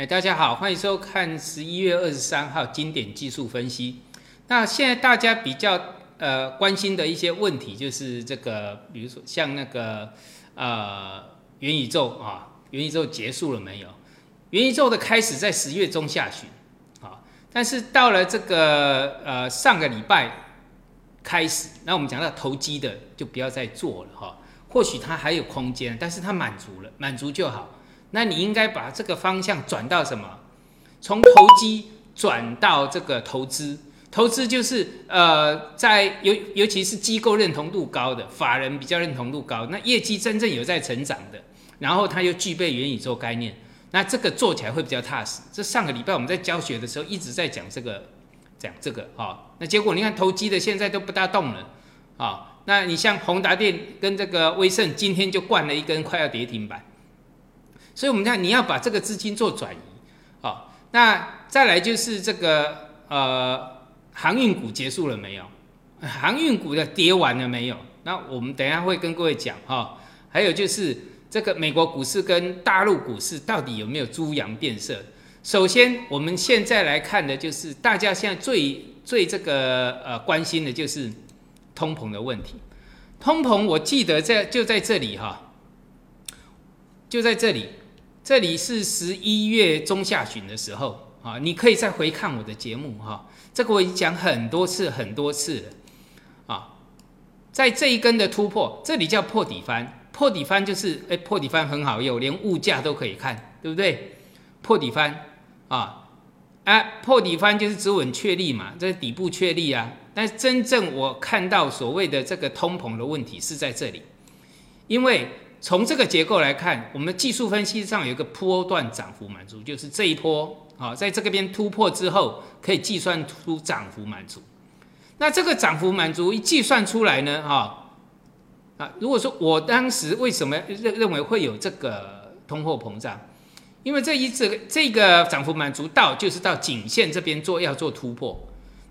哎，大家好，欢迎收看十一月二十三号经典技术分析。那现在大家比较呃关心的一些问题，就是这个，比如说像那个呃元宇宙啊，元宇宙结束了没有？元宇宙的开始在十月中下旬啊，但是到了这个呃上个礼拜开始，那我们讲到投机的就不要再做了哈，或许它还有空间，但是它满足了，满足就好。那你应该把这个方向转到什么？从投机转到这个投资，投资就是呃，在尤尤其是机构认同度高的，法人比较认同度高，那业绩真正有在成长的，然后它又具备元宇宙概念，那这个做起来会比较踏实。这上个礼拜我们在教学的时候一直在讲这个，讲这个啊，那结果你看投机的现在都不大动了啊，那你像宏达电跟这个威盛今天就灌了一根快要跌停板。所以，我们看你要把这个资金做转移，好，那再来就是这个呃航运股结束了没有？航运股的跌完了没有？那我们等一下会跟各位讲哈。还有就是这个美国股市跟大陆股市到底有没有猪羊变色？首先，我们现在来看的就是大家现在最最这个呃关心的就是通膨的问题。通膨，我记得在就在这里哈，就在这里。这里是十一月中下旬的时候啊，你可以再回看我的节目哈。这个我已经讲很多次很多次了啊。在这一根的突破，这里叫破底翻，破底翻就是哎，破底翻很好用，连物价都可以看，对不对？破底翻啊，哎，破底翻就是止稳确立嘛，这底部确立啊。但真正我看到所谓的这个通膨的问题是在这里，因为。从这个结构来看，我们技术分析上有一个波段涨幅满足，就是这一波啊，在这个边突破之后，可以计算出涨幅满足。那这个涨幅满足一计算出来呢，哈啊，如果说我当时为什么认认为会有这个通货膨胀？因为这一这这个涨幅满足到就是到颈线这边做要做突破，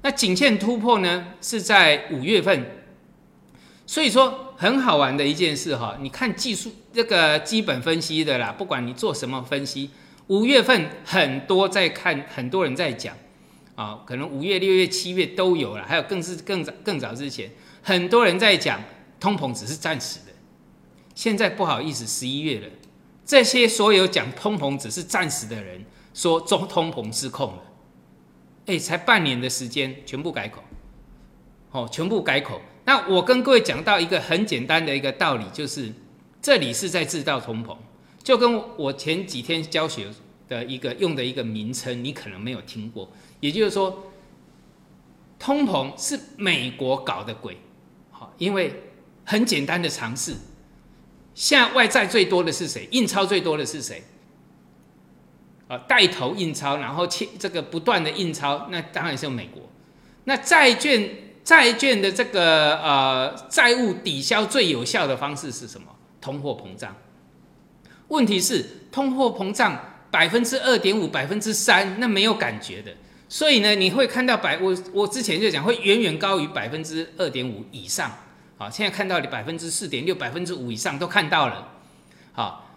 那颈线突破呢是在五月份。所以说很好玩的一件事哈，你看技术这个基本分析的啦，不管你做什么分析，五月份很多在看，很多人在讲啊，可能五月、六月、七月都有了，还有更是更早更早之前，很多人在讲通膨只是暂时的。现在不好意思，十一月了，这些所有讲通膨只是暂时的人说中通膨失控了，哎，才半年的时间，全部改口，哦，全部改口。那我跟各位讲到一个很简单的一个道理，就是这里是在制造通膨，就跟我前几天教学的一个用的一个名称，你可能没有听过，也就是说，通膨是美国搞的鬼，好，因为很简单的尝试，现在外债最多的是谁？印钞最多的是谁？啊，带头印钞，然后切这个不断的印钞，那当然是美国，那债券。债券的这个呃债务抵消最有效的方式是什么？通货膨胀。问题是通货膨胀百分之二点五、百分之三，那没有感觉的。所以呢，你会看到百我我之前就讲会远远高于百分之二点五以上。好，现在看到你百分之四点六、百分之五以上都看到了。好，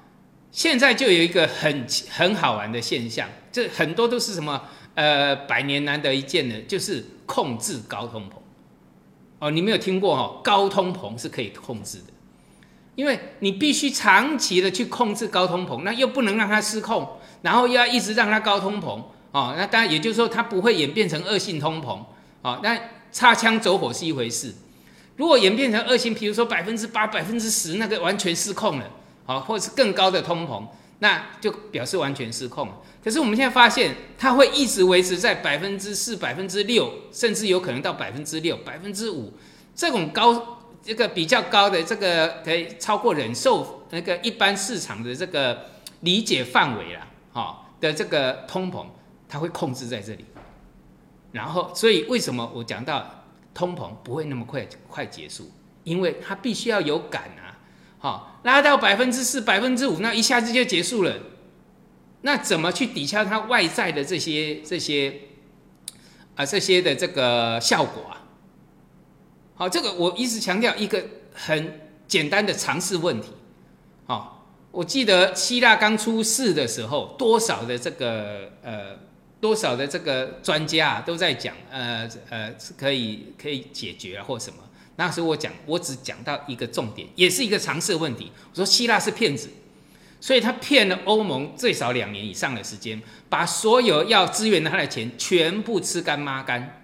现在就有一个很很好玩的现象，这很多都是什么？呃，百年难得一见的，就是控制高通膨。哦，你没有听过哈？高通膨是可以控制的，因为你必须长期的去控制高通膨，那又不能让它失控，然后又要一直让它高通膨哦。那当然，也就是说它不会演变成恶性通膨哦。那擦枪走火是一回事，如果演变成恶性，比如说百分之八、百分之十，那个完全失控了，好，或者是更高的通膨，那就表示完全失控。可是我们现在发现，它会一直维持在百分之四、百分之六，甚至有可能到百分之六、百分之五这种高，这个比较高的这个可以超过忍受那个一般市场的这个理解范围了，哈的这个通膨，它会控制在这里。然后，所以为什么我讲到通膨不会那么快快结束？因为它必须要有感啊，哈拉到百分之四、百分之五，那一下子就结束了。那怎么去抵消它外在的这些这些啊这些的这个效果啊？好，这个我一直强调一个很简单的常识问题，好，我记得希腊刚出事的时候，多少的这个呃，多少的这个专家啊都在讲，呃呃，是可以可以解决或什么。那时候我讲，我只讲到一个重点，也是一个常识问题。我说希腊是骗子，所以他骗了欧盟最少两年以上的时间，把所有要支援他的钱全部吃干抹干，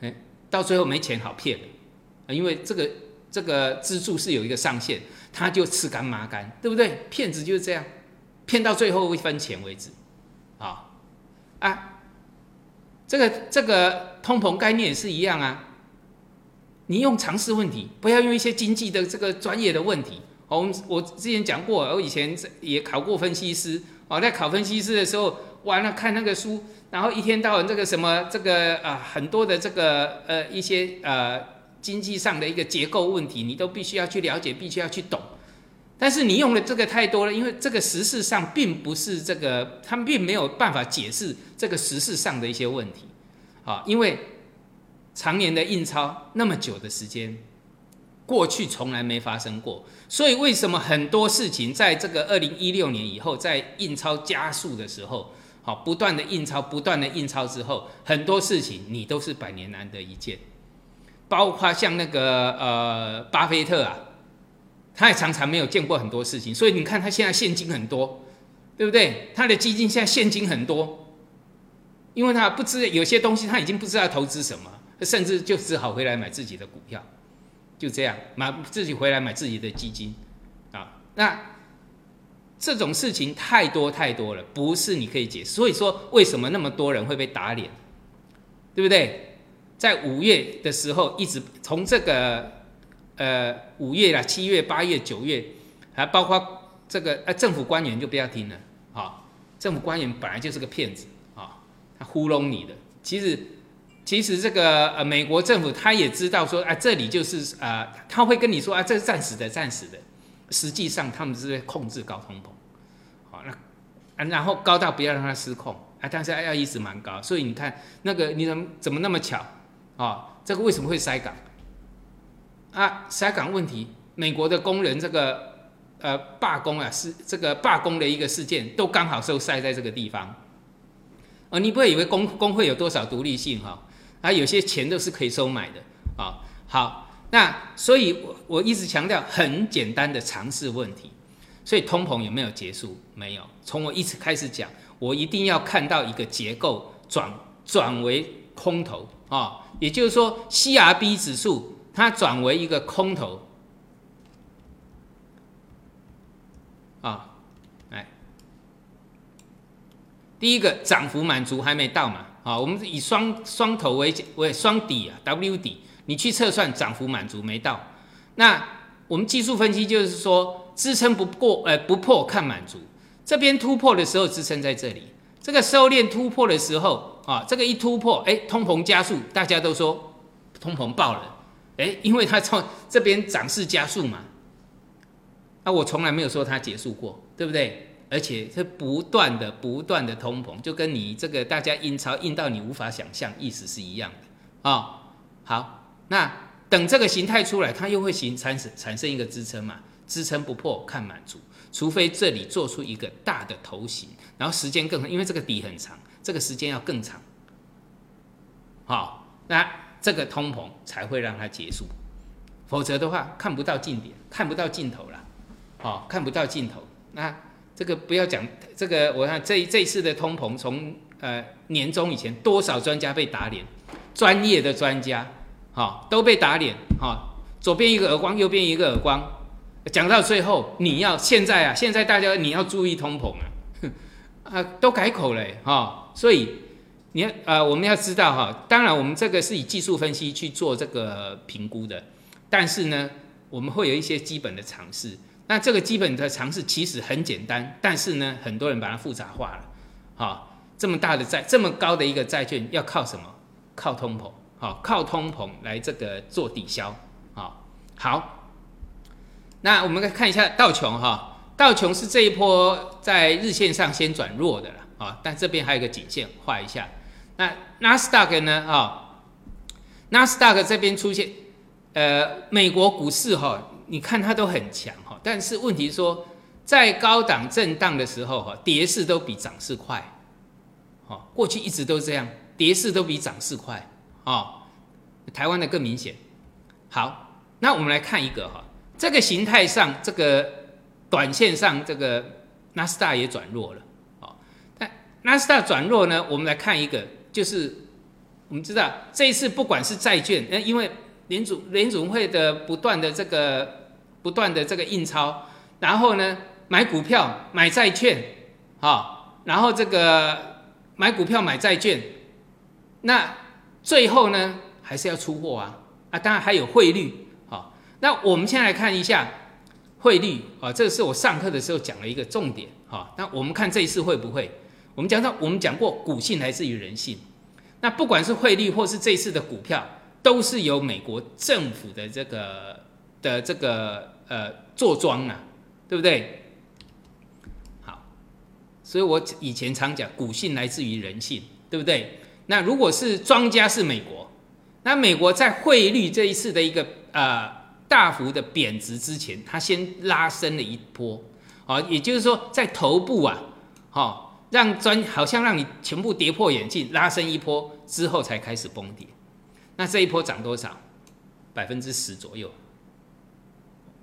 哎，到最后没钱好骗了，因为这个这个资助是有一个上限，他就吃干抹干，对不对？骗子就是这样，骗到最后一分钱为止，啊啊，这个这个通膨概念也是一样啊。你用常识问题，不要用一些经济的这个专业的问题。我们我之前讲过，我以前也考过分析师。哦，在考分析师的时候，完了看那个书，然后一天到晚这个什么这个啊，很多的这个呃一些呃经济上的一个结构问题，你都必须要去了解，必须要去懂。但是你用的这个太多了，因为这个实事上并不是这个，他们并没有办法解释这个实事上的一些问题。啊，因为。常年的印钞那么久的时间，过去从来没发生过，所以为什么很多事情在这个二零一六年以后，在印钞加速的时候，好不断的印钞，不断的印钞之后，很多事情你都是百年难得一见，包括像那个呃巴菲特啊，他也常常没有见过很多事情，所以你看他现在现金很多，对不对？他的基金现在现金很多，因为他不知有些东西他已经不知道投资什么。甚至就只好回来买自己的股票，就这样买自己回来买自己的基金，啊，那这种事情太多太多了，不是你可以解释。所以说，为什么那么多人会被打脸，对不对？在五月的时候，一直从这个呃五月啦、七月、八月、九月，还包括这个呃政府官员就不要听了，啊，政府官员本来就是个骗子啊，他糊弄你的，其实。其实这个呃，美国政府他也知道说啊，这里就是啊，他会跟你说啊，这是暂时的，暂时的。实际上他们是在控制高通膨，好那啊，然后高到不要让它失控啊，但是要一直蛮高。所以你看那个你怎么怎么那么巧啊？这个为什么会塞港啊？塞港问题，美国的工人这个呃罢工啊，是这个罢工的一个事件，都刚好是塞在这个地方。啊，你不会以为工工会有多少独立性哈？啊，有些钱都是可以收买的啊。好，那所以，我我一直强调很简单的常识问题。所以通膨有没有结束？没有。从我一直开始讲，我一定要看到一个结构转转为空头啊，也就是说，CRB 指数它转为一个空头啊。来，第一个涨幅满足还没到嘛？啊，我们以双双头为为双底啊，W 底，你去测算涨幅满足没到，那我们技术分析就是说支撑不过，呃不破看满足，这边突破的时候支撑在这里，这个收敛突破的时候啊，这个一突破，哎，通膨加速，大家都说通膨爆了，哎，因为它从这边涨势加速嘛，那我从来没有说它结束过，对不对？而且是不断的、不断的通膨，就跟你这个大家印钞印到你无法想象，意思是一样的啊。好，那等这个形态出来，它又会形产生产生一个支撑嘛？支撑不破看满足，除非这里做出一个大的头型，然后时间更，因为这个底很长，这个时间要更长。好，那这个通膨才会让它结束，否则的话看不到尽点，看不到尽头了。好，看不到尽头，那。这个不要讲，这个我看这这一次的通膨，从呃年终以前，多少专家被打脸，专业的专家，哈都被打脸，哈左边一个耳光，右边一个耳光，讲到最后，你要现在啊，现在大家你要注意通膨啊，啊都改口了，哈，所以你要呃我们要知道哈，当然我们这个是以技术分析去做这个评估的，但是呢，我们会有一些基本的尝试。那这个基本的常识其实很简单，但是呢，很多人把它复杂化了。好，这么大的债，这么高的一个债券，要靠什么？靠通膨。好，靠通膨来这个做抵消。好，好。那我们来看一下道琼哈，道琼是这一波在日线上先转弱的了啊，但这边还有个颈线画一下。那纳斯达克呢？啊，纳斯达克这边出现，呃，美国股市哈，你看它都很强哈。但是问题说，在高档震荡的时候哈，跌势都比涨势快，哦，过去一直都这样，跌势都比涨势快，哦，台湾的更明显。好，那我们来看一个哈，这个形态上，这个短线上这个纳斯达也转弱了，哦，但纳斯达转弱呢，我们来看一个，就是我们知道这一次不管是债券，呃，因为联储联储会的不断的这个不断的这个印钞，然后呢买股票买债券，啊，然后这个买股票买债券，那最后呢还是要出货啊。啊，当然还有汇率，好，那我们先来看一下汇率啊，这是我上课的时候讲了一个重点，哈，那我们看这一次会不会？我们讲到，我们讲过股性来自于人性，那不管是汇率或是这次的股票，都是由美国政府的这个的这个呃坐庄啊，对不对？好，所以我以前常讲股性来自于人性，对不对？那如果是庄家是美国。那美国在汇率这一次的一个呃大幅的贬值之前，它先拉升了一波，啊，也就是说在头部啊，好让专好像让你全部跌破眼镜，拉升一波之后才开始崩跌。那这一波涨多少？百分之十左右。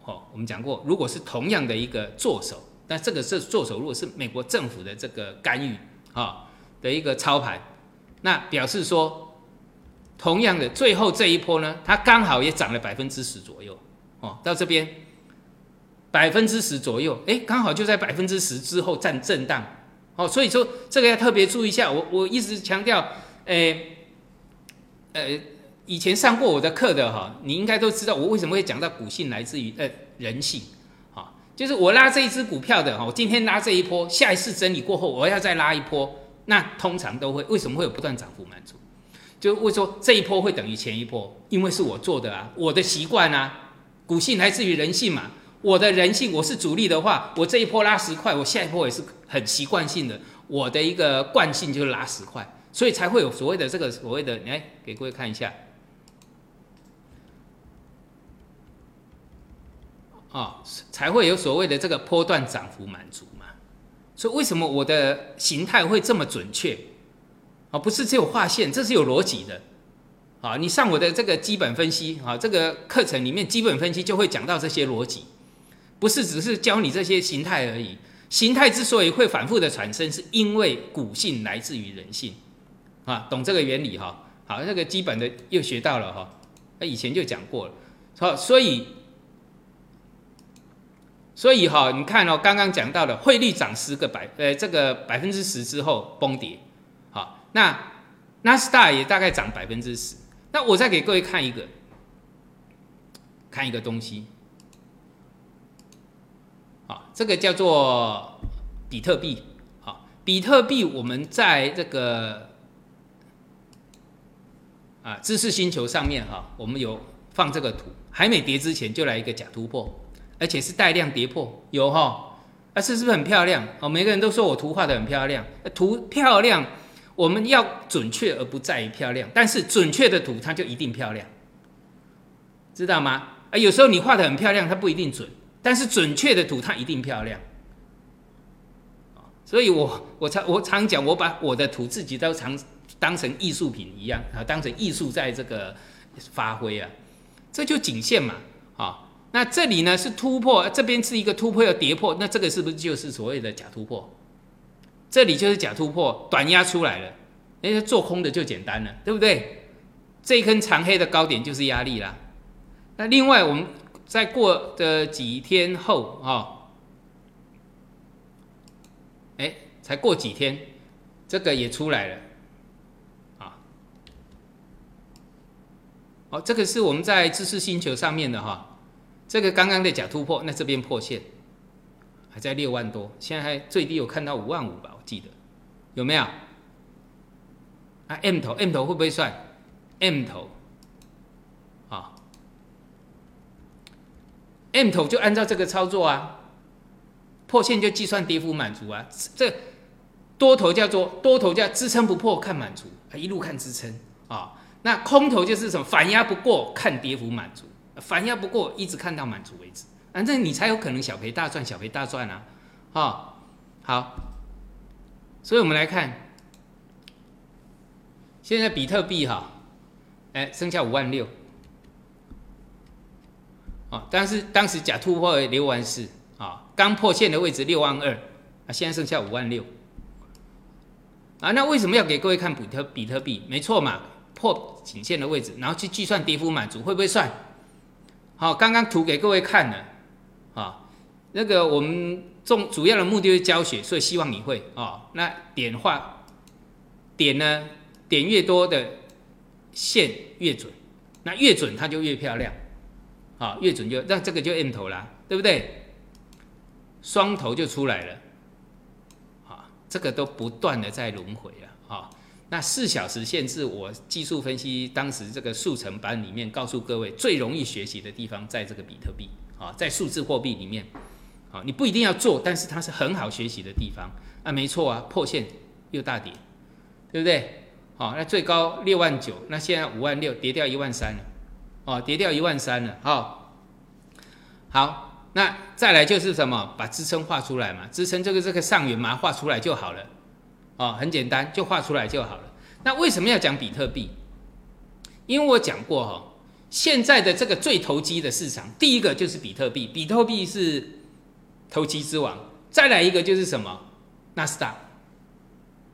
好，我们讲过，如果是同样的一个做手，那这个是做手，如果是美国政府的这个干预啊的一个操盘，那表示说。同样的，最后这一波呢，它刚好也涨了百分之十左右，哦，到这边百分之十左右，哎，刚好就在百分之十之后站震荡，哦，所以说这个要特别注意一下。我我一直强调，哎，呃，以前上过我的课的哈，你应该都知道我为什么会讲到股性来自于呃人性，啊，就是我拉这一只股票的哈，我今天拉这一波，下一次整理过后我要再拉一波，那通常都会为什么会有不断涨幅满足？就会说这一波会等于前一波，因为是我做的啊，我的习惯啊，股性来自于人性嘛，我的人性，我是主力的话，我这一波拉十块，我下一波也是很习惯性的，我的一个惯性就是拉十块，所以才会有所谓的这个所谓的，来给各位看一下，啊，才会有所谓的这个波段涨幅满足嘛，所以为什么我的形态会这么准确？啊，不是只有画线，这是有逻辑的。啊，你上我的这个基本分析，啊，这个课程里面基本分析就会讲到这些逻辑，不是只是教你这些形态而已。形态之所以会反复的产生，是因为股性来自于人性。啊，懂这个原理哈？好，那个基本的又学到了哈。那以前就讲过了。好，所以，所以哈，你看哦，刚刚讲到的汇率涨十个百，呃，这个百分之十之后崩跌。好那纳斯达也大概涨百分之十。那我再给各位看一个，看一个东西，啊，这个叫做比特币。好，比特币我们在这个啊知识星球上面哈，我们有放这个图，还没跌之前就来一个假突破，而且是带量跌破，有哈，啊，是是不是很漂亮？哦，每个人都说我图画的很漂亮，图漂亮。我们要准确而不在于漂亮，但是准确的图它就一定漂亮，知道吗？啊，有时候你画的很漂亮，它不一定准，但是准确的图它一定漂亮。所以我我常我常讲，我把我的图自己都常当成艺术品一样啊，当成艺术在这个发挥啊，这就仅限嘛，啊，那这里呢是突破，这边是一个突破要跌破，那这个是不是就是所谓的假突破？这里就是假突破，短压出来了，哎，做空的就简单了，对不对？这一根长黑的高点就是压力啦。那另外，我们在过的几天后啊，哎，才过几天，这个也出来了，啊，哦，这个是我们在知识星球上面的哈，这个刚刚的假突破，那这边破线。还在六万多，现在还最低有看到五万五吧？我记得有没有？啊，M 头 M 头会不会算 M 头？啊，M 头就按照这个操作啊，破线就计算跌幅满足啊。这多头叫做多头叫支撑不破看满足，一路看支撑啊。那空头就是什么反压不过看跌幅满足，反压不过一直看到满足为止。反正你才有可能小赔大赚，小赔大赚啊，哦，好，所以我们来看，现在比特币哈，哎，剩下五万六，哦，但是当时假突破六万四，啊，刚破线的位置六万二，啊，现在剩下五万六，啊，那为什么要给各位看比特比特币？没错嘛，破颈线的位置，然后去计算跌幅满足，会不会算？好，刚刚图给各位看了，啊，那个我们重主要的目的是教学，所以希望你会啊。那点画点呢，点越多的线越准，那越准它就越漂亮，啊，越准就那这个就 M 头啦，对不对？双头就出来了，啊，这个都不断的在轮回了，啊。那四小时限制，我技术分析当时这个速成班里面告诉各位，最容易学习的地方在这个比特币啊，在数字货币里面，啊，你不一定要做，但是它是很好学习的地方啊，没错啊，破线又大跌，对不对？好，那最高六万九，那现在五万六，跌掉一万三了，哦，跌掉一万三了，好，好，那再来就是什么，把支撑画出来嘛，支撑这个这个上缘嘛画出来就好了。哦，很简单，就画出来就好了。那为什么要讲比特币？因为我讲过哈，现在的这个最投机的市场，第一个就是比特币，比特币是投机之王。再来一个就是什么？纳斯达，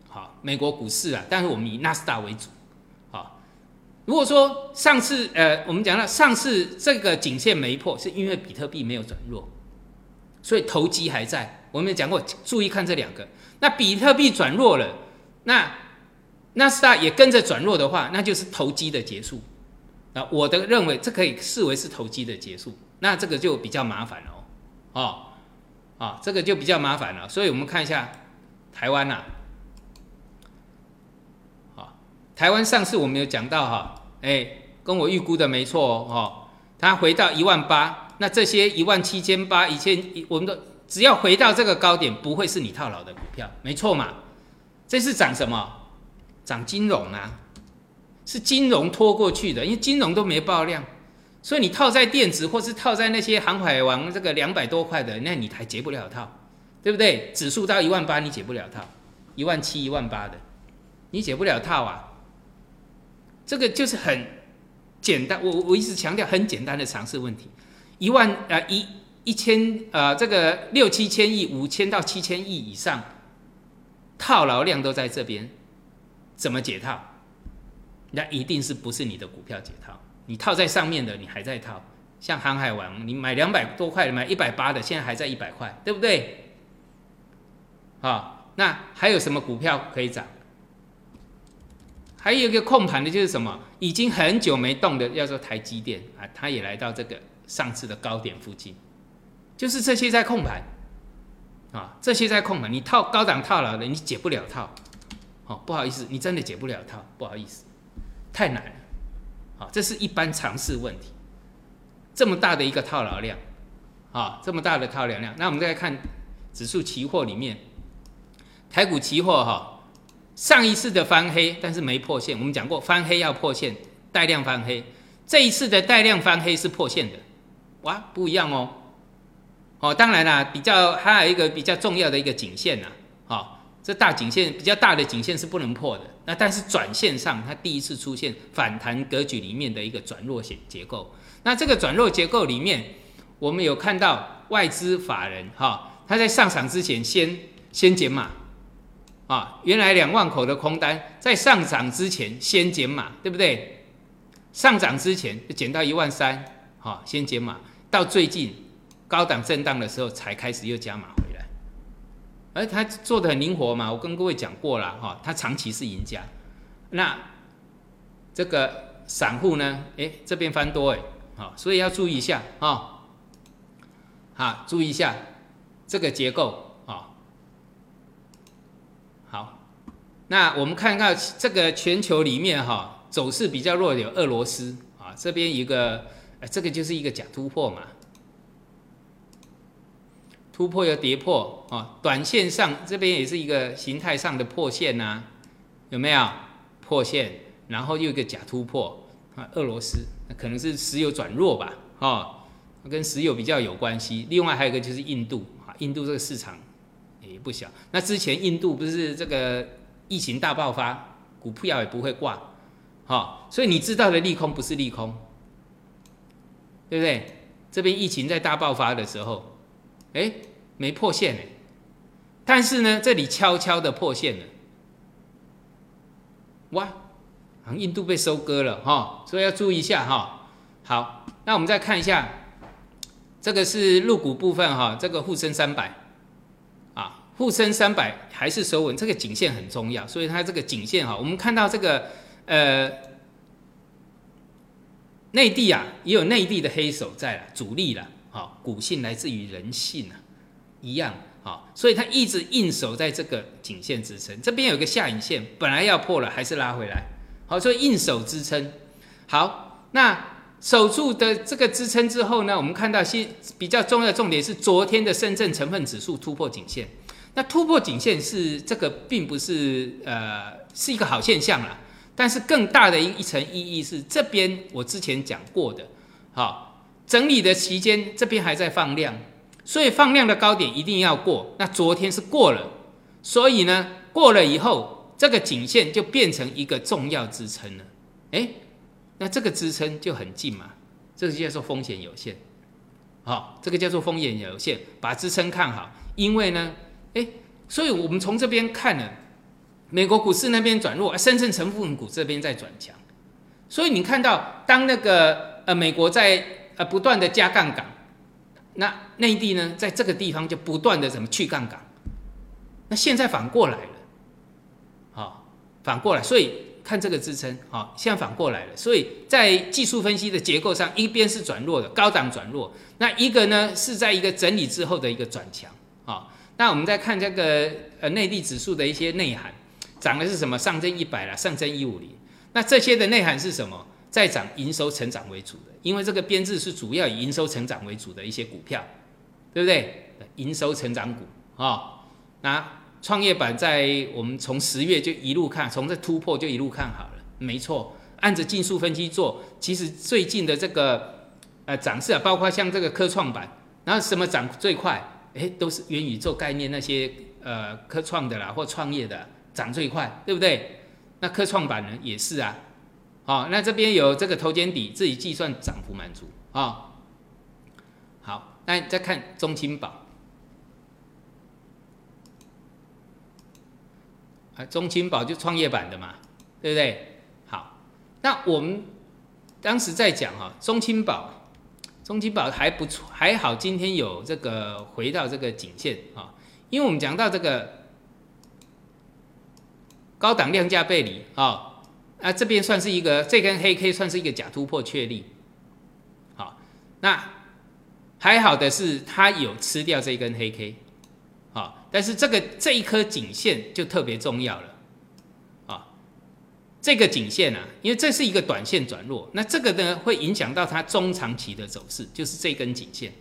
好，美国股市啊，但是我们以纳斯达为主。好，如果说上次呃，我们讲到上次这个颈线没破，是因为比特币没有转弱，所以投机还在。我们讲过，注意看这两个。那比特币转弱了，那纳斯达也跟着转弱的话，那就是投机的结束。啊，我的认为这可以视为是投机的结束。那这个就比较麻烦了哦，哦，啊，这个就比较麻烦了。所以我们看一下台湾呐，好，台湾上次我们有讲到哈，哎，跟我预估的没错哦，它回到一万八，那这些一万七千八、一千，我们的。只要回到这个高点，不会是你套牢的股票，没错嘛？这是涨什么？涨金融啊，是金融拖过去的，因为金融都没爆量，所以你套在电子或是套在那些航海王这个两百多块的，那你还解不了套，对不对？指数到一万八，你解不了套；一万七、一万八的，你解不了套啊。这个就是很简单，我我一直强调很简单的常识问题，一万啊一。一千呃，这个六七千亿、五千到七千亿以上，套牢量都在这边，怎么解套？那一定是不是你的股票解套？你套在上面的，你还在套。像航海王，你买两百多块，买一百八的，现在还在一百块，对不对？好，那还有什么股票可以涨？还有一个控盘的就是什么？已经很久没动的，叫做台积电啊，它也来到这个上次的高点附近。就是这些在控盘，啊，这些在控盘，你套高档套牢的，你解不了套，哦，不好意思，你真的解不了套，不好意思，太难了，啊，这是一般常识问题，这么大的一个套牢量，啊，这么大的套牢量，那我们再看指数期货里面，台股期货哈，上一次的翻黑，但是没破线，我们讲过翻黑要破线，带量翻黑，这一次的带量翻黑是破线的，哇，不一样哦。哦，当然啦，比较还有一个比较重要的一个颈线呐，好，这大颈线比较大的颈线是不能破的。那但是转线上，它第一次出现反弹格局里面的一个转弱结结构。那这个转弱结构里面，我们有看到外资法人哈，他在上场之前先先减码，啊，原来两万口的空单在上涨之前先减码，对不对？上涨之前就减到一万三，好，先减码，到最近。高档震荡的时候才开始又加码回来，而他做的很灵活嘛，我跟各位讲过了哈，他长期是赢家。那这个散户呢？哎，这边翻多哎，好，所以要注意一下啊，好，注意一下这个结构啊。好，那我们看看这个全球里面哈，走势比较弱的有俄罗斯啊，这边一个，这个就是一个假突破嘛。突破又跌破啊，短线上这边也是一个形态上的破线呐，有没有破线？然后又一个假突破啊，俄罗斯那可能是石油转弱吧，哦跟石油比较有关系。另外还有一个就是印度啊，印度这个市场也不小。那之前印度不是这个疫情大爆发，股票也不会挂，好，所以你知道的利空不是利空，对不对？这边疫情在大爆发的时候，哎，没破线。哎，但是呢，这里悄悄的破线了，哇，好像印度被收割了哈，所以要注意一下哈。好，那我们再看一下，这个是入股部分哈，这个沪深三百，啊，沪深三百还是收稳，这个颈线很重要，所以它这个颈线哈，我们看到这个呃，内地啊也有内地的黑手在了，主力了，好，股性来自于人性啊，一样。好，所以它一直硬守在这个颈线支撑，这边有个下影线，本来要破了，还是拉回来。好，所以硬守支撑。好，那守住的这个支撑之后呢，我们看到新比较重要的重点是昨天的深圳成分指数突破颈线。那突破颈线是这个，并不是呃是一个好现象啦。但是更大的一一层意义是，这边我之前讲过的，好，整理的期间这边还在放量。所以放量的高点一定要过，那昨天是过了，所以呢，过了以后，这个颈线就变成一个重要支撑了。哎，那这个支撑就很近嘛，这个叫做风险有限。好，这个叫做风险有限，把支撑看好，因为呢，哎，所以我们从这边看呢，美国股市那边转弱，深圳成分股这边在转强，所以你看到当那个呃美国在呃不断的加杠杆。那内地呢，在这个地方就不断的怎么去杠杆，那现在反过来了，好，反过来，所以看这个支撑，好，现在反过来了，所以在技术分析的结构上，一边是转弱的高档转弱，那一个呢是在一个整理之后的一个转强，啊，那我们再看这个呃内地指数的一些内涵，涨的是什么？上证一百啦，上证一五零，那这些的内涵是什么？在涨营收成长为主的，因为这个编制是主要以营收成长为主的一些股票，对不对？营收成长股啊，那创业板在我们从十月就一路看，从这突破就一路看好了，没错，按着技术分析做，其实最近的这个呃涨势啊，包括像这个科创板，然后什么涨最快？哎，都是元宇宙概念那些呃科创的啦或创业的涨最快，对不对？那科创板呢也是啊。好，那这边有这个头肩底，自己计算涨幅满足啊。好，那再看中青宝，啊，中青宝就创业板的嘛，对不对？好，那我们当时在讲哈，中青宝，中青宝还不错，还好，今天有这个回到这个颈线啊，因为我们讲到这个高档量价背离啊。那这边算是一个这根黑 K 算是一个假突破确立，好，那还好的是它有吃掉这根黑 K，好，但是这个这一颗颈线就特别重要了，啊，这个颈线啊，因为这是一个短线转弱，那这个呢会影响到它中长期的走势，就是这根颈线，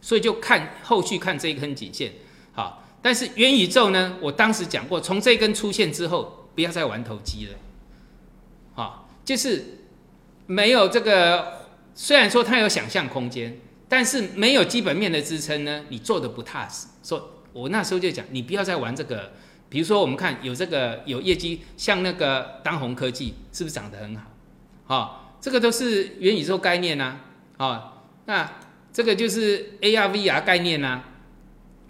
所以就看后续看这一根颈线，好，但是元宇宙呢，我当时讲过，从这根出现之后，不要再玩投机了。就是没有这个，虽然说它有想象空间，但是没有基本面的支撑呢，你做的不踏实。说，我那时候就讲，你不要再玩这个。比如说，我们看有这个有业绩，像那个当红科技，是不是涨得很好？啊，这个都是元宇宙概念呐。啊，那这个就是 AR VR 概念呐。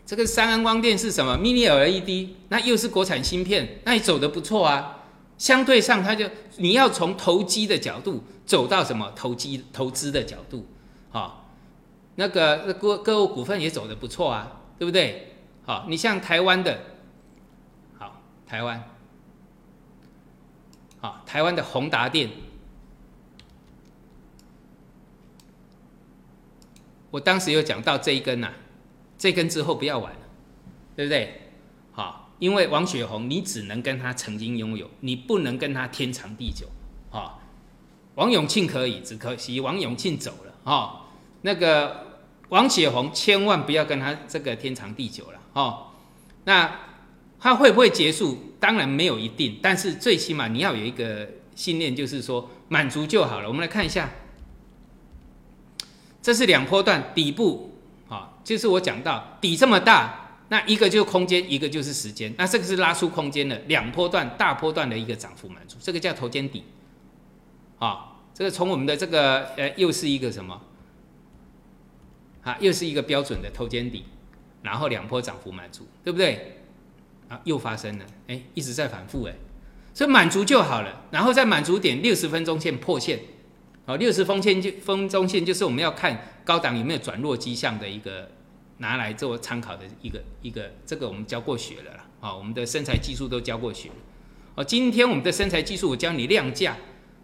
这个三安光电是什么？Mini LED，那又是国产芯片，那你走的不错啊。相对上，它就你要从投机的角度走到什么投机投资的角度，啊，那个个个股股份也走的不错啊，对不对？好，你像台湾的，好，台湾，好，台湾的宏达电，我当时有讲到这一根呐，这根之后不要玩了，对不对？因为王雪红，你只能跟他曾经拥有，你不能跟他天长地久，啊，王永庆可以，只可惜王永庆走了，哦，那个王雪红千万不要跟他这个天长地久了，哦，那他会不会结束？当然没有一定，但是最起码你要有一个信念，就是说满足就好了。我们来看一下，这是两波段底部，啊，就是我讲到底这么大，那一个就是空间，一个就是时间，那这个是拉出空间的两波段大波段的一个涨幅满足，这个叫头肩底，啊，这个从我们的这个呃又是一个什么，啊，又是一个标准的头肩底，然后两波涨幅满足，对不对？啊，又发生了，哎，一直在反复，哎，所以满足就好了，然后在满足点六十分钟线破线。哦，六十分线就分中线就是我们要看高档有没有转弱迹象的一个拿来做参考的一个一个，这个我们教过学了啦。啊，我们的身材技术都教过学。哦，今天我们的身材技术我教你量价。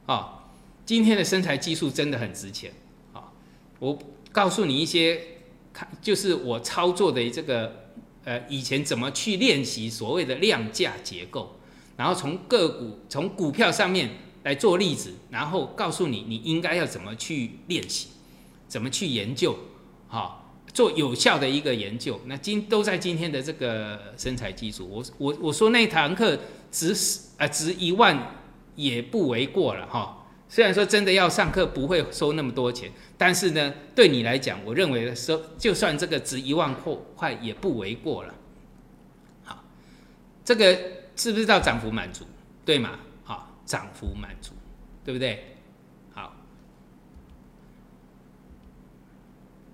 啊，今天的身材技术真的很值钱。啊，我告诉你一些看，就是我操作的这个呃以前怎么去练习所谓的量价结构，然后从个股从股票上面。来做例子，然后告诉你你应该要怎么去练习，怎么去研究，好做有效的一个研究。那今都在今天的这个身材基础，我我我说那堂课值啊值一万也不为过了哈。虽然说真的要上课不会收那么多钱，但是呢对你来讲，我认为收就算这个值一万块也不为过了。好，这个是不是到涨幅满足？对吗？好涨幅满足，对不对？好，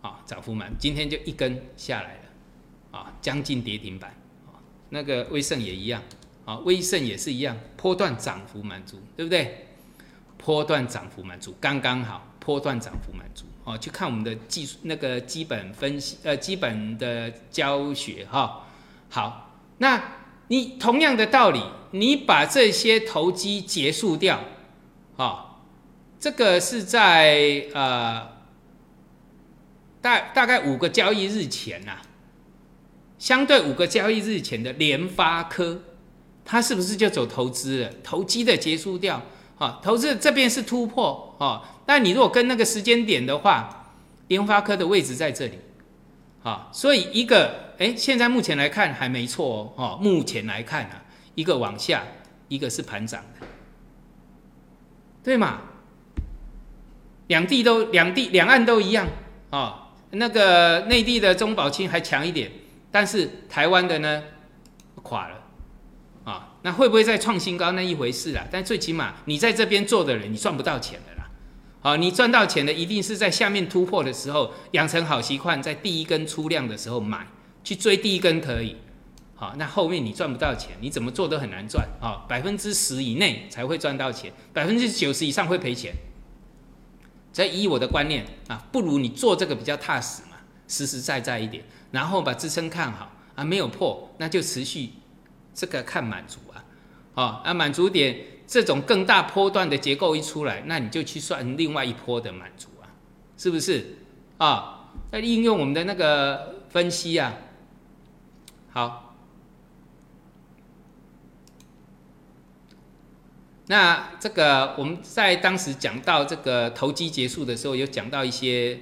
好，涨幅满，今天就一根下来了，啊，将近跌停板，啊，那个威盛也一样，啊，威盛也是一样，波段涨幅满足，对不对？波段涨幅满足，刚刚好，波段涨幅满足，哦，去看我们的技术那个基本分析，呃，基本的教学，哈，好，那。你同样的道理，你把这些投机结束掉，啊，这个是在呃大大概五个交易日前呐，相对五个交易日前的联发科，它是不是就走投资了？投机的结束掉，啊，投资这边是突破，啊，那你如果跟那个时间点的话，联发科的位置在这里，啊，所以一个。哎，现在目前来看还没错哦。目前来看啊，一个往下，一个是盘涨的，对吗？两地都两地两岸都一样哦。那个内地的中保清还强一点，但是台湾的呢垮了啊。那会不会再创新高那一回事啊？但最起码你在这边做的人，你赚不到钱的啦。好，你赚到钱的一定是在下面突破的时候，养成好习惯，在第一根出量的时候买。去追第一根可以，好，那后面你赚不到钱，你怎么做都很难赚啊！百分之十以内才会赚到钱，百分之九十以上会赔钱。所以我的观念啊，不如你做这个比较踏实嘛，实实在在一点，然后把支撑看好啊，没有破那就持续这个看满足啊，啊，那满足点这种更大波段的结构一出来，那你就去算另外一波的满足啊，是不是啊？再应用我们的那个分析啊。好，那这个我们在当时讲到这个投机结束的时候，有讲到一些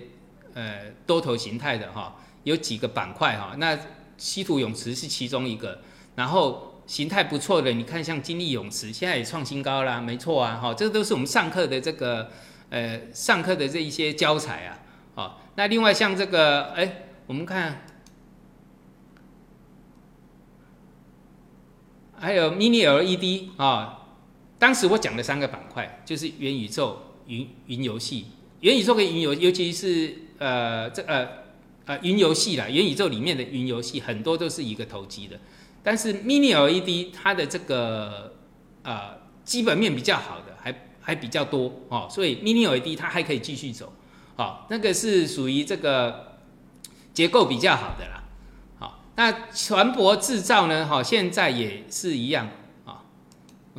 呃多头形态的哈，有几个板块哈。那稀土永磁是其中一个，然后形态不错的，你看像金利永磁现在也创新高啦，没错啊，哈，这都是我们上课的这个呃上课的这一些教材啊，好，那另外像这个哎，我们看。还有 Mini LED 啊，当时我讲的三个板块就是元宇宙、云云游戏、元宇宙跟云游，尤其是呃这呃呃云游戏啦，元宇宙里面的云游戏很多都是一个投机的，但是 Mini LED 它的这个呃基本面比较好的，还还比较多哦，所以 Mini LED 它还可以继续走，哦，那个是属于这个结构比较好的啦。那船舶制造呢？哈，现在也是一样。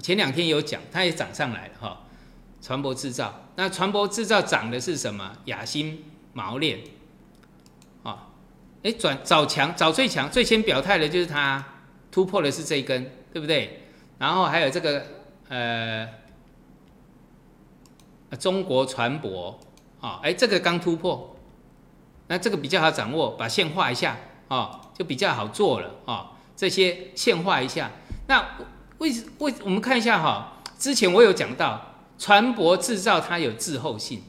前两天有讲，它也涨上来了哈。船舶制造，那船舶制造涨的是什么？亚新、毛链啊。哎，转早强，早最强，最先表态的就是它，突破的是这一根，对不对？然后还有这个呃，中国船舶啊，哎，这个刚突破，那这个比较好掌握，把线画一下啊。就比较好做了啊，这些线画一下。那为为我们看一下哈，之前我有讲到船舶制造它有滞后性，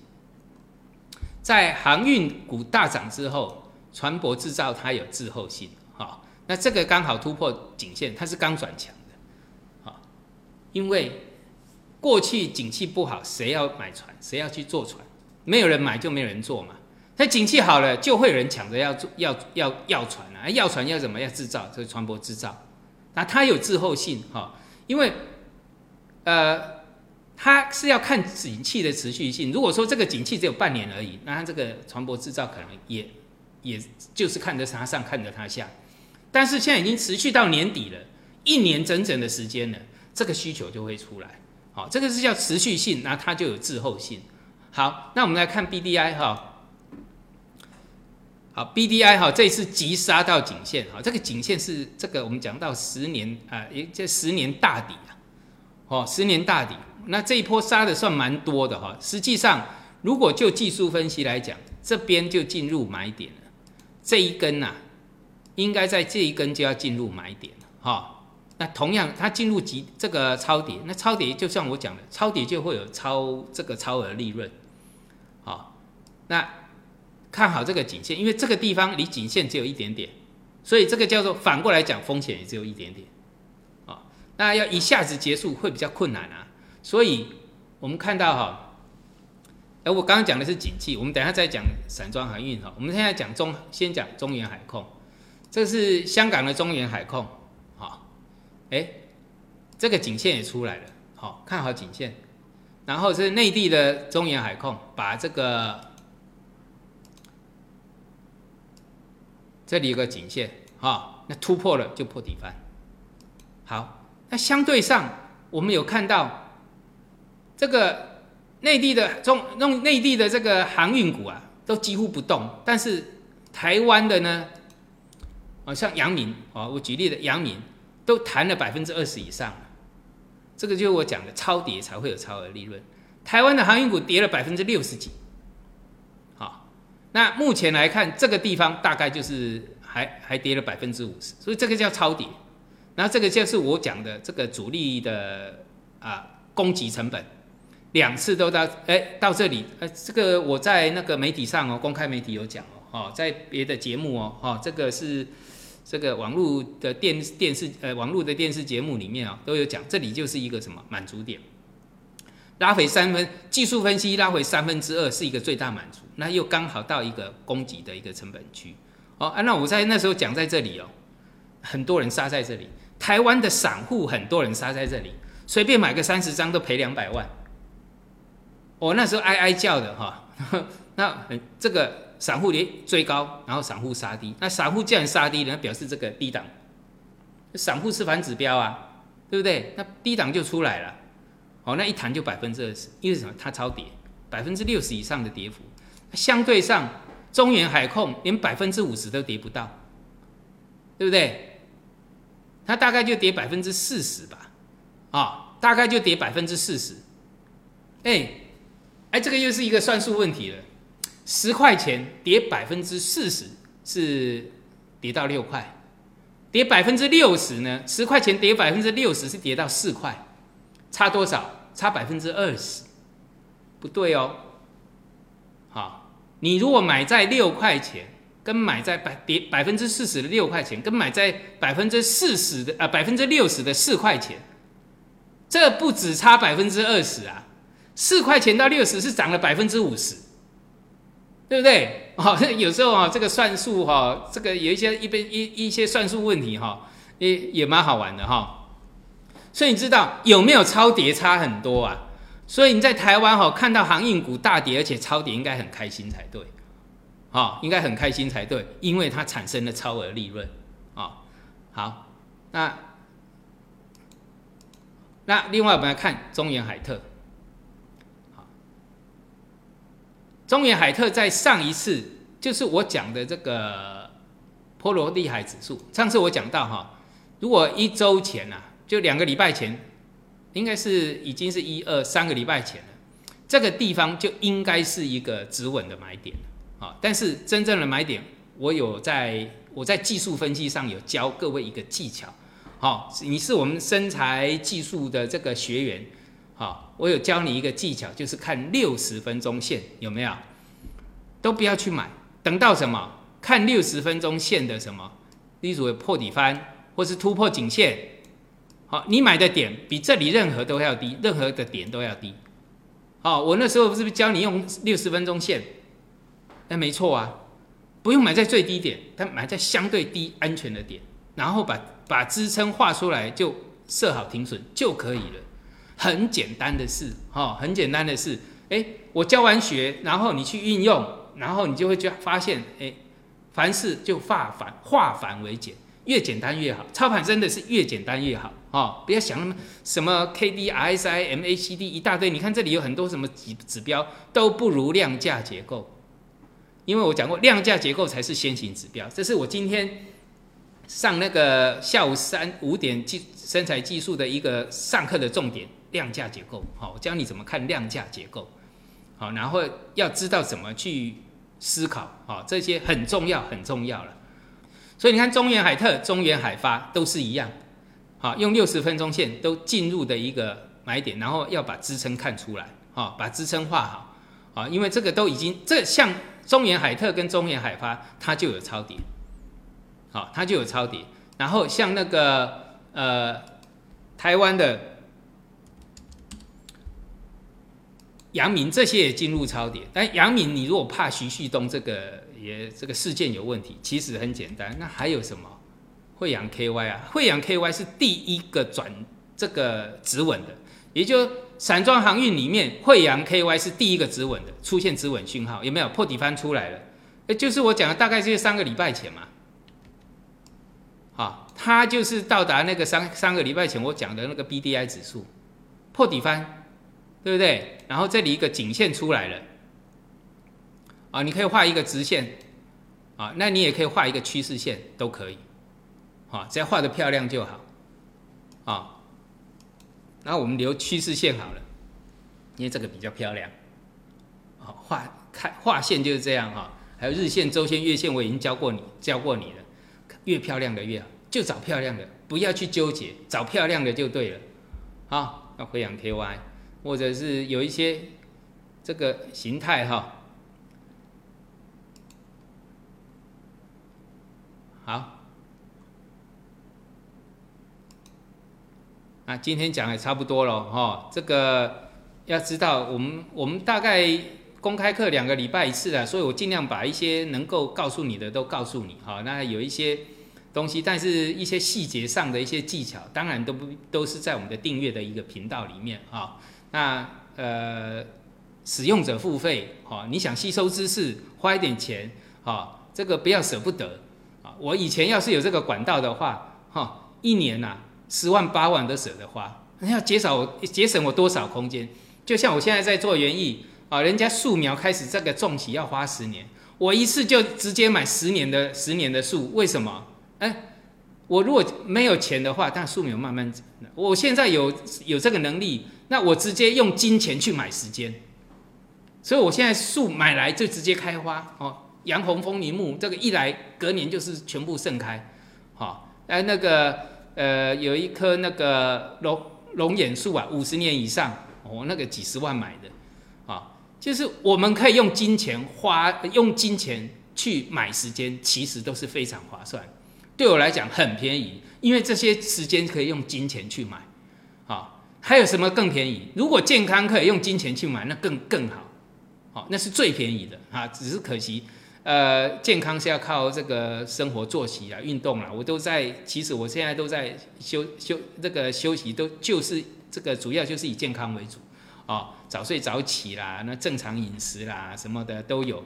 在航运股大涨之后，船舶制造它有滞后性，哈，那这个刚好突破颈线，它是刚转强的，好，因为过去景气不好，谁要买船，谁要去坐船，没有人买就没有人坐嘛。那景气好了，就会有人抢着要做要要要船啊，要船要怎么要制造，这个船舶制造，那它有滞后性哈，因为呃，它是要看景气的持续性。如果说这个景气只有半年而已，那它这个船舶制造可能也也就是看着它上，看着它下。但是现在已经持续到年底了，一年整整的时间了，这个需求就会出来，好，这个是叫持续性，那它就有滞后性。好，那我们来看 B D I 哈。好，B D I 哈，这次急杀到颈线，哈，这个颈线是这个我们讲到十年啊，也这十年大底啊，哦，十年大底，那这一波杀的算蛮多的哈。实际上，如果就技术分析来讲，这边就进入买点了，这一根呐，应该在这一根就要进入买点了，哈。那同样，它进入极这个超跌，那超跌就像我讲的，超跌就会有超这个超额利润，好，那。看好这个颈线，因为这个地方离颈线只有一点点，所以这个叫做反过来讲，风险也只有一点点，啊，那要一下子结束会比较困难啊。所以我们看到哈，哎，我刚刚讲的是景气，我们等下再讲散装航运哈。我们现在讲中，先讲中原海控，这是香港的中原海控，好，哎，这个颈线也出来了，好，看好颈线，然后是内地的中原海控，把这个。这里有个颈线，哈，那突破了就破底翻。好，那相对上我们有看到这个内地的中弄内地的这个航运股啊，都几乎不动，但是台湾的呢，啊，像阳明啊，我举例的阳明都弹了百分之二十以上，这个就是我讲的超跌才会有超额利润。台湾的航运股跌了百分之六十几。那目前来看，这个地方大概就是还还跌了百分之五十，所以这个叫超跌。然后这个就是我讲的这个主力的啊攻击成本，两次都到哎到这里，呃这个我在那个媒体上哦，公开媒体有讲哦，哦在别的节目哦，哦这个是这个网络的电电视呃网络的电视节目里面啊都有讲，这里就是一个什么满足点。拉回三分，技术分析拉回三分之二是一个最大满足，那又刚好到一个供给的一个成本区。哦，啊，那我在那时候讲在这里哦，很多人杀在这里，台湾的散户很多人杀在这里，随便买个三十张都赔两百万。我那时候哀哀叫的哈，那这个散户连追高，然后散户杀低，那散户既然杀低，那表示这个低档，散户是反指标啊，对不对？那低档就出来了。哦，那一弹就百分之二十，因为什么？它超跌，百分之六十以上的跌幅，相对上中原海控连百分之五十都跌不到，对不对？它大概就跌百分之四十吧，啊，大概就跌百分之四十。哎，哎，这个又是一个算术问题了，十块钱跌百分之四十是跌到六块，跌百分之六十呢？十块钱跌百分之六十是跌到四块。差多少？差百分之二十，不对哦。好，你如果买在六块钱，跟买在百跌百分之四十的六块钱，跟买在百分之四十的啊百分之六十的四块钱，这不止差百分之二十啊！四块钱到六十是涨了百分之五十，对不对？哦，有时候啊，这个算术哈，这个有一些一边一一些算术问题哈，也也蛮好玩的哈。所以你知道有没有超跌差很多啊？所以你在台湾哈看到航运股大跌，而且超跌，应该很开心才对，啊，应该很开心才对，因为它产生了超额利润，啊，好，那那另外我们来看中原海特，好，中原海特在上一次就是我讲的这个波罗的海指数，上次我讲到哈，如果一周前呐。就两个礼拜前，应该是已经是一二三个礼拜前了。这个地方就应该是一个止稳的买点啊。但是真正的买点，我有在我在技术分析上有教各位一个技巧。好，你是我们身材技术的这个学员，好，我有教你一个技巧，就是看六十分钟线有没有？都不要去买，等到什么看六十分钟线的什么，例如破底翻或是突破颈线，好，你买的点比这里任何都要低，任何的点都要低。好，我那时候是不是教你用六十分钟线？那没错啊，不用买在最低点，但买在相对低安全的点，然后把把支撑画出来，就设好停损就可以了，很简单的事，哈，很简单的事。哎，我教完学，然后你去运用，然后你就会就发现，哎，凡事就化繁化繁为简，越简单越好。操盘真的是越简单越好，哦，不要想那么什么 K D R S I M A C D 一大堆，你看这里有很多什么指指标都不如量价结构。因为我讲过，量价结构才是先行指标。这是我今天上那个下午三五点技身材技术的一个上课的重点，量价结构。好，我教你怎么看量价结构。好，然后要知道怎么去思考。好，这些很重要，很重要了。所以你看，中原海特、中原海发都是一样。好，用六十分钟线都进入的一个买点，然后要把支撑看出来。好，把支撑画好。啊，因为这个都已经这像。中原海特跟中原海发，它就有超跌，好，它就有超跌。然后像那个呃台湾的阳明这些也进入超跌，但阳明你如果怕徐旭东这个也这个事件有问题，其实很简单。那还有什么惠阳 KY 啊？惠阳 KY 是第一个转这个止稳的，也就。散装航运里面，惠阳 KY 是第一个止稳的，出现止稳讯号，有没有破底翻出来了？哎，就是我讲的，大概是三个礼拜前嘛。好，它就是到达那个三三个礼拜前我讲的那个 BDI 指数破底翻，对不对？然后这里一个颈线出来了，啊，你可以画一个直线，啊，那你也可以画一个趋势线，都可以，啊，只要画的漂亮就好，啊。那我们留趋势线好了，因为这个比较漂亮。好，画看画线就是这样哈。还有日线、周线、月线，我已经教过你，教过你了。越漂亮的越好，就找漂亮的，不要去纠结，找漂亮的就对了。啊，那回养 KY，或者是有一些这个形态哈。好。啊，今天讲也差不多了哈。这个要知道，我们我们大概公开课两个礼拜一次啊，所以我尽量把一些能够告诉你的都告诉你哈。那有一些东西，但是一些细节上的一些技巧，当然都不都是在我们的订阅的一个频道里面哈。那呃，使用者付费哈，你想吸收知识，花一点钱哈，这个不要舍不得啊。我以前要是有这个管道的话哈，一年呐。十万八万都舍得花，那要节少我节省我多少空间？就像我现在在做园艺啊，人家树苗开始这个种起要花十年，我一次就直接买十年的十年的树，为什么？哎，我如果没有钱的话，但树苗慢慢，我现在有有这个能力，那我直接用金钱去买时间，所以我现在树买来就直接开花哦，杨红枫林木这个一来隔年就是全部盛开，好，哎那个。呃，有一棵那个龙龙眼树啊，五十年以上，哦，那个几十万买的，啊，就是我们可以用金钱花，用金钱去买时间，其实都是非常划算。对我来讲很便宜，因为这些时间可以用金钱去买，啊，还有什么更便宜？如果健康可以用金钱去买，那更更好，好，那是最便宜的啊，只是可惜。呃，健康是要靠这个生活作息啊，运动啊，我都在。其实我现在都在休休这个休息，都就是这个主要就是以健康为主哦，早睡早起啦，那正常饮食啦，什么的都有。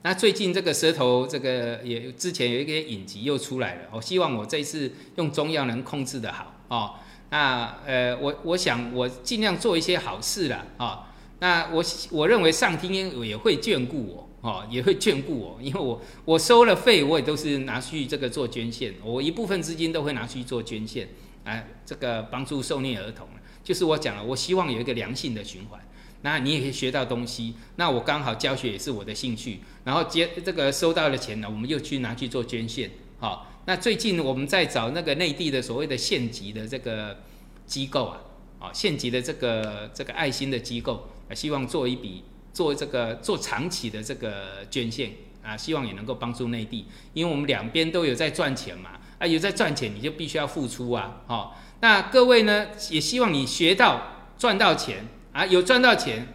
那最近这个舌头这个也之前有一个隐疾又出来了，我希望我这次用中药能控制的好哦。那呃，我我想我尽量做一些好事了啊。那我我认为上天也会眷顾我。哦，也会眷顾我，因为我我收了费，我也都是拿去这个做捐献，我一部分资金都会拿去做捐献，哎，这个帮助受虐儿童就是我讲了，我希望有一个良性的循环，那你也可以学到东西，那我刚好教学也是我的兴趣，然后接这个收到了钱呢，我们又去拿去做捐献，好，那最近我们在找那个内地的所谓的县级的这个机构啊，啊，县级的这个这个爱心的机构，希望做一笔。做这个做长期的这个捐献啊，希望也能够帮助内地，因为我们两边都有在赚钱嘛，啊有在赚钱，你就必须要付出啊，好，那各位呢也希望你学到赚到钱啊，有赚到钱，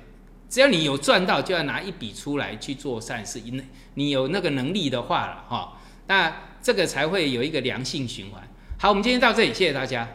只要你有赚到，就要拿一笔出来去做善事，你你有那个能力的话了哈，那这个才会有一个良性循环。好，我们今天到这里，谢谢大家。